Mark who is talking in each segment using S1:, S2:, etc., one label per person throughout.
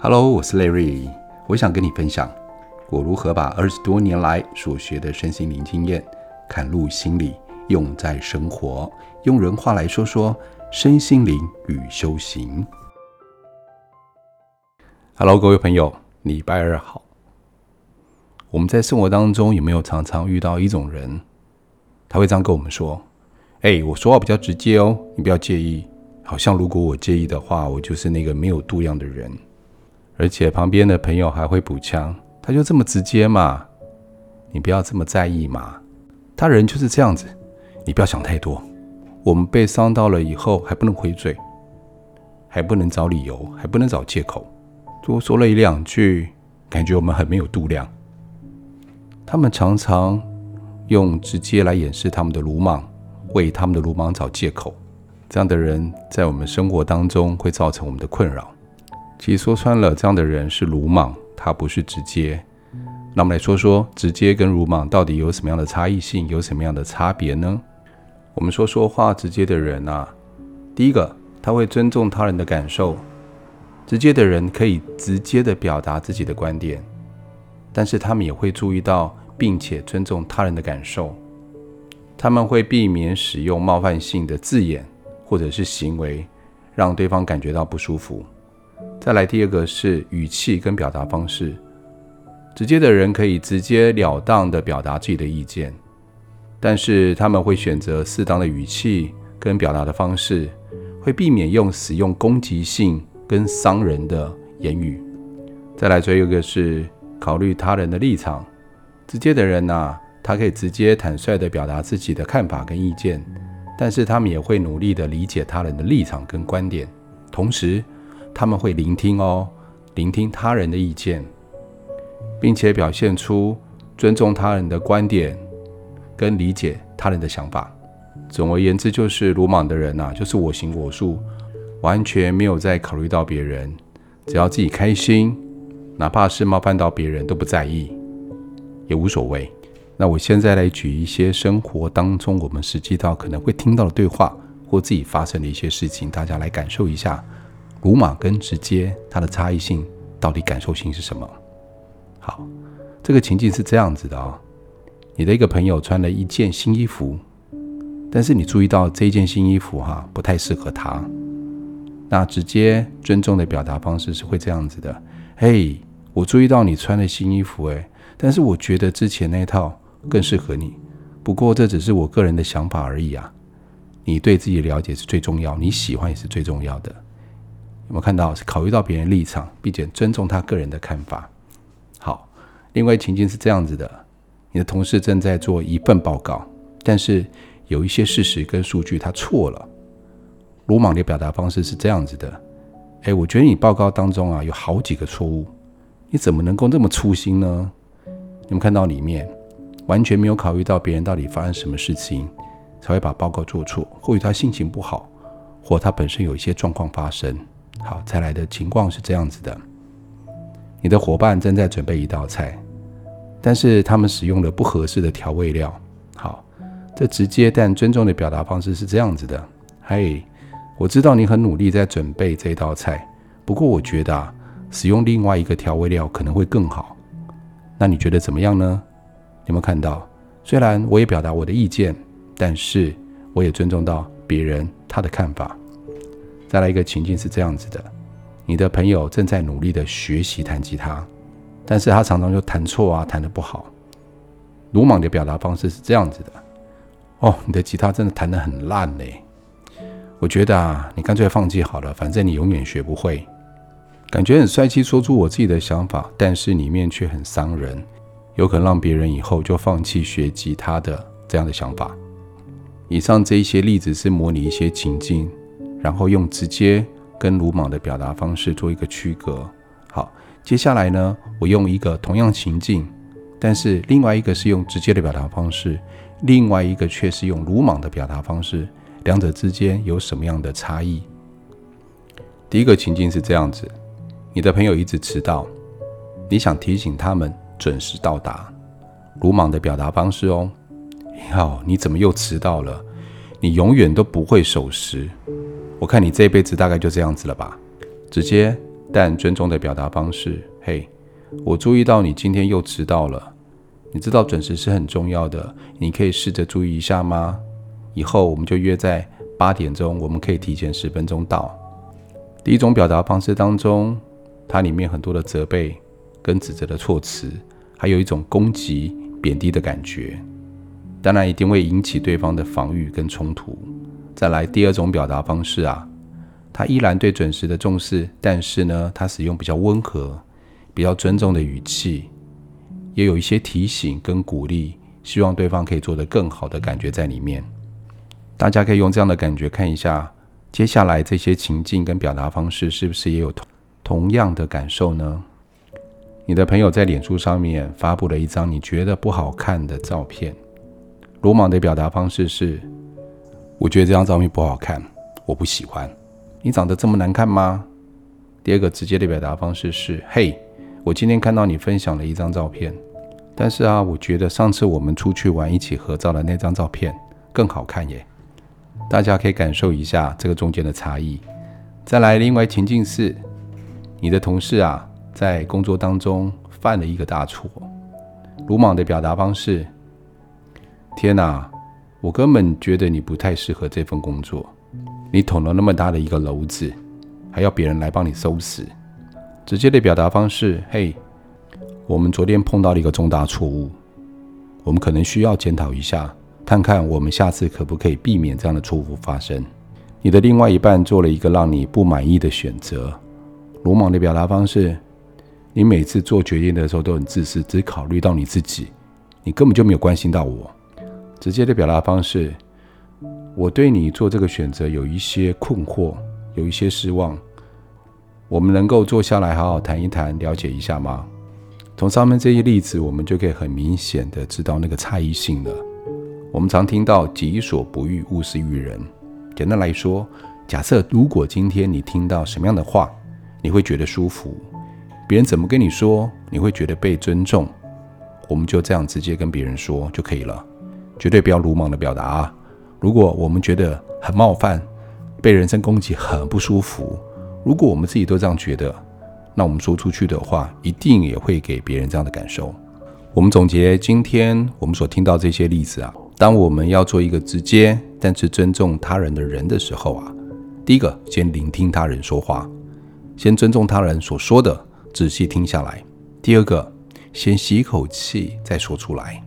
S1: Hello，我是 Larry，我想跟你分享我如何把二十多年来所学的身心灵经验，嵌入心里，用在生活。用人话来说说身心灵与修行。Hello，各位朋友，礼拜二好。我们在生活当中有没有常常遇到一种人，他会这样跟我们说：“哎，我说话比较直接哦，你不要介意。好像如果我介意的话，我就是那个没有度量的人。”而且旁边的朋友还会补枪，他就这么直接嘛，你不要这么在意嘛，他人就是这样子，你不要想太多。我们被伤到了以后还不能回嘴，还不能找理由，还不能找借口，多说了一两句，感觉我们很没有度量。他们常常用直接来掩饰他们的鲁莽，为他们的鲁莽找借口。这样的人在我们生活当中会造成我们的困扰。其实说穿了，这样的人是鲁莽，他不是直接。那我们来说说，直接跟鲁莽到底有什么样的差异性，有什么样的差别呢？我们说说话直接的人啊，第一个，他会尊重他人的感受。直接的人可以直接的表达自己的观点，但是他们也会注意到，并且尊重他人的感受。他们会避免使用冒犯性的字眼或者是行为，让对方感觉到不舒服。再来第二个是语气跟表达方式，直接的人可以直截了当的表达自己的意见，但是他们会选择适当的语气跟表达的方式，会避免用使用攻击性跟伤人的言语。再来最后一个是考虑他人的立场，直接的人呐、他可以直接坦率的表达自己的看法跟意见，但是他们也会努力的理解他人的立场跟观点，同时。他们会聆听哦，聆听他人的意见，并且表现出尊重他人的观点跟理解他人的想法。总而言之，就是鲁莽的人呐、啊，就是我行我素，完全没有在考虑到别人，只要自己开心，哪怕是冒犯到别人都不在意，也无所谓。那我现在来举一些生活当中我们实际到可能会听到的对话，或自己发生的一些事情，大家来感受一下。鲁莽跟直接，它的差异性到底感受性是什么？好，这个情境是这样子的啊、哦，你的一个朋友穿了一件新衣服，但是你注意到这件新衣服哈、不太适合他，那直接尊重的表达方式是会这样子的：嘿，我注意到你穿了新衣服，诶，但是我觉得之前那套更适合你，不过这只是我个人的想法而已啊。你对自己的了解是最重要，你喜欢也是最重要的。有没有看到是考虑到别人立场，并且尊重他个人的看法？好，另外情境是这样子的：你的同事正在做一份报告，但是有一些事实跟数据他错了。鲁莽的表达方式是这样子的：哎，我觉得你报告当中啊有好几个错误，你怎么能够那么粗心呢？你们看到里面完全没有考虑到别人到底发生什么事情才会把报告做错，或许他心情不好，或他本身有一些状况发生。好，再来的情况是这样子的：你的伙伴正在准备一道菜，但是他们使用了不合适的调味料。好，这直接但尊重的表达方式是这样子的：嘿，我知道你很努力在准备这道菜，不过我觉得啊，使用另外一个调味料可能会更好。那你觉得怎么样呢？有没有看到？虽然我也表达我的意见，但是我也尊重到别人他的看法。再来一个情境是这样子的：你的朋友正在努力的学习弹吉他，但是他常常就弹错啊，弹得不好。鲁莽的表达方式是这样子的：哦，你的吉他真的弹得很烂嘞，我觉得啊，你干脆放弃好了，反正你永远学不会。感觉很帅气，说出我自己的想法，但是里面却很伤人，有可能让别人以后就放弃学吉他的这样的想法。以上这一些例子是模拟一些情境。然后用直接跟鲁莽的表达方式做一个区隔。好，接下来呢，我用一个同样情境，但是另外一个是用直接的表达方式，另外一个却是用鲁莽的表达方式，两者之间有什么样的差异？第一个情境是这样子：你的朋友一直迟到，你想提醒他们准时到达，鲁莽的表达方式哦。你好，你怎么又迟到了？你永远都不会守时。我看你这一辈子大概就这样子了吧？直接但尊重的表达方式。嘿，我注意到你今天又迟到了。你知道准时是很重要的，你可以试着注意一下吗？以后我们就约在八点钟，我们可以提前十分钟到。第一种表达方式当中，它里面很多的责备跟指责的措辞，还有一种攻击、贬低的感觉，当然一定会引起对方的防御跟冲突。再来第二种表达方式啊，他依然对准时的重视，但是呢，他使用比较温和、比较尊重的语气。也有一些提醒跟鼓励，希望对方可以做得更好的感觉在里面。大家可以用这样的感觉看一下，接下来这些情境跟表达方式是不是也有同同样的感受呢？你的朋友在脸书上面发布了一张你觉得不好看的照片，鲁莽的表达方式是：我觉得这张照片不好看，我不喜欢。你长得这么难看吗？第二个直接的表达方式是：嘿，我今天看到你分享了一张照片。但是啊，我觉得上次我们出去玩一起合照的那张照片更好看耶。大家可以感受一下这个中间的差异。再来，另外情境是，你的同事啊，在工作当中犯了一个大错，鲁莽的表达方式：天哪，我根本觉得你不太适合这份工作，你捅了那么大的一个篓子，还要别人来帮你收拾。直接的表达方式：嘿。我们昨天碰到了一个重大错误，我们可能需要检讨一下，看看我们下次可不可以避免这样的错误发生。你的另外一半做了一个让你不满意的选择，鲁莽的表达方式：你每次做决定的时候都很自私，只考虑到你自己，你根本就没有关心到我。直接的表达方式：我对你做这个选择有一些困惑，有一些失望，我们能够坐下来好好谈一谈，了解一下吗？从上面这些例子，我们就可以很明显的知道那个差异性了。我们常听到“己所不欲，勿施于人”。简单来说，假设如果今天你听到什么样的话，你会觉得舒服，别人怎么跟你说，你会觉得被尊重，我们就这样直接跟别人说就可以了，绝对不要鲁莽的表达啊。如果我们觉得很冒犯，被人身攻击很不舒服，如果我们自己都这样觉得。那我们说出去的话，一定也会给别人这样的感受。我们总结今天我们所听到这些例子啊，当我们要做一个直接但是尊重他人的人的时候啊，第一个先聆听他人说话，先尊重他人所说的，仔细听下来。第二个，先吸一口气再说出来，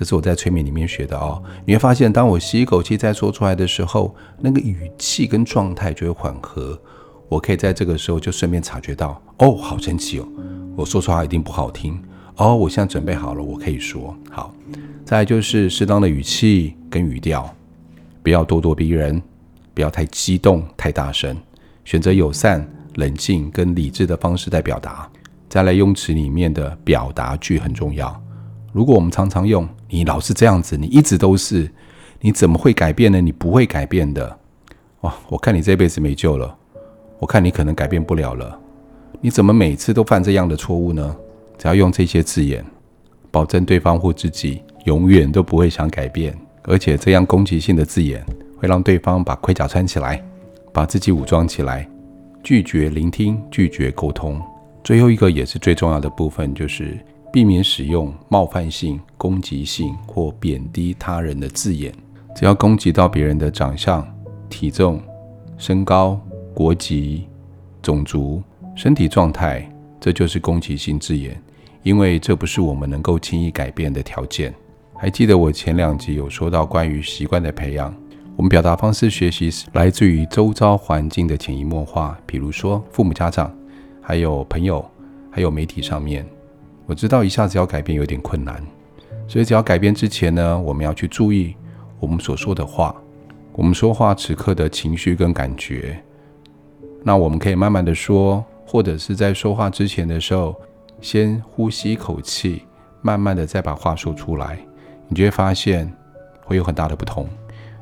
S1: 这是我在催眠里面学的哦。你会发现，当我吸一口气再说出来的时候，那个语气跟状态就会缓和。我可以在这个时候就顺便察觉到，哦，好神奇哦！我说出来一定不好听哦。我现在准备好了，我可以说好。再来就是适当的语气跟语调，不要咄咄逼人，不要太激动、太大声，选择友善、冷静跟理智的方式在表达。再来，用词里面的表达句很重要。如果我们常常用“你老是这样子，你一直都是，你怎么会改变呢？你不会改变的。”哇，我看你这辈子没救了。我看你可能改变不了了，你怎么每次都犯这样的错误呢？只要用这些字眼，保证对方或自己永远都不会想改变，而且这样攻击性的字眼会让对方把盔甲穿起来，把自己武装起来，拒绝聆听，拒绝沟通。最后一个也是最重要的部分，就是避免使用冒犯性、攻击性或贬低他人的字眼。只要攻击到别人的长相、体重、身高。国籍、种族、身体状态，这就是攻击性字眼，因为这不是我们能够轻易改变的条件。还记得我前两集有说到关于习惯的培养，我们表达方式学习是来自于周遭环境的潜移默化，比如说父母、家长，还有朋友，还有媒体上面。我知道一下子要改变有点困难，所以只要改变之前呢，我们要去注意我们所说的话，我们说话此刻的情绪跟感觉。那我们可以慢慢的说，或者是在说话之前的时候，先呼吸一口气，慢慢的再把话说出来，你就会发现会有很大的不同。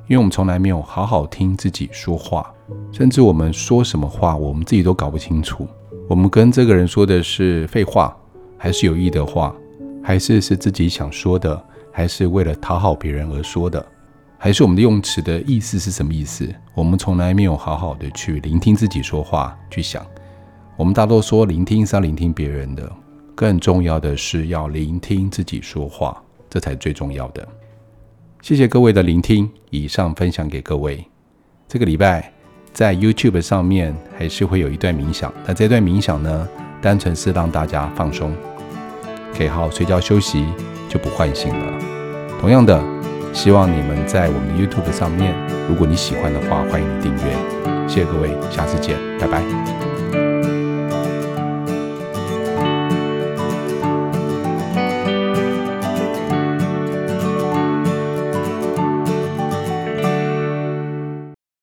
S1: 因为我们从来没有好好听自己说话，甚至我们说什么话，我们自己都搞不清楚。我们跟这个人说的是废话，还是有意的话，还是是自己想说的，还是为了讨好别人而说的？还是我们的用词的意思是什么意思？我们从来没有好好的去聆听自己说话，去想我们大多说聆听是要聆听别人的，更重要的是要聆听自己说话，这才最重要的。谢谢各位的聆听，以上分享给各位。这个礼拜在 YouTube 上面还是会有一段冥想，那这段冥想呢，单纯是让大家放松，可以好好睡觉休息，就不唤醒了。同样的，希望你们在我们的 YouTube 上面，如果你喜欢的话，欢迎订阅。谢谢各位，下次见，拜拜。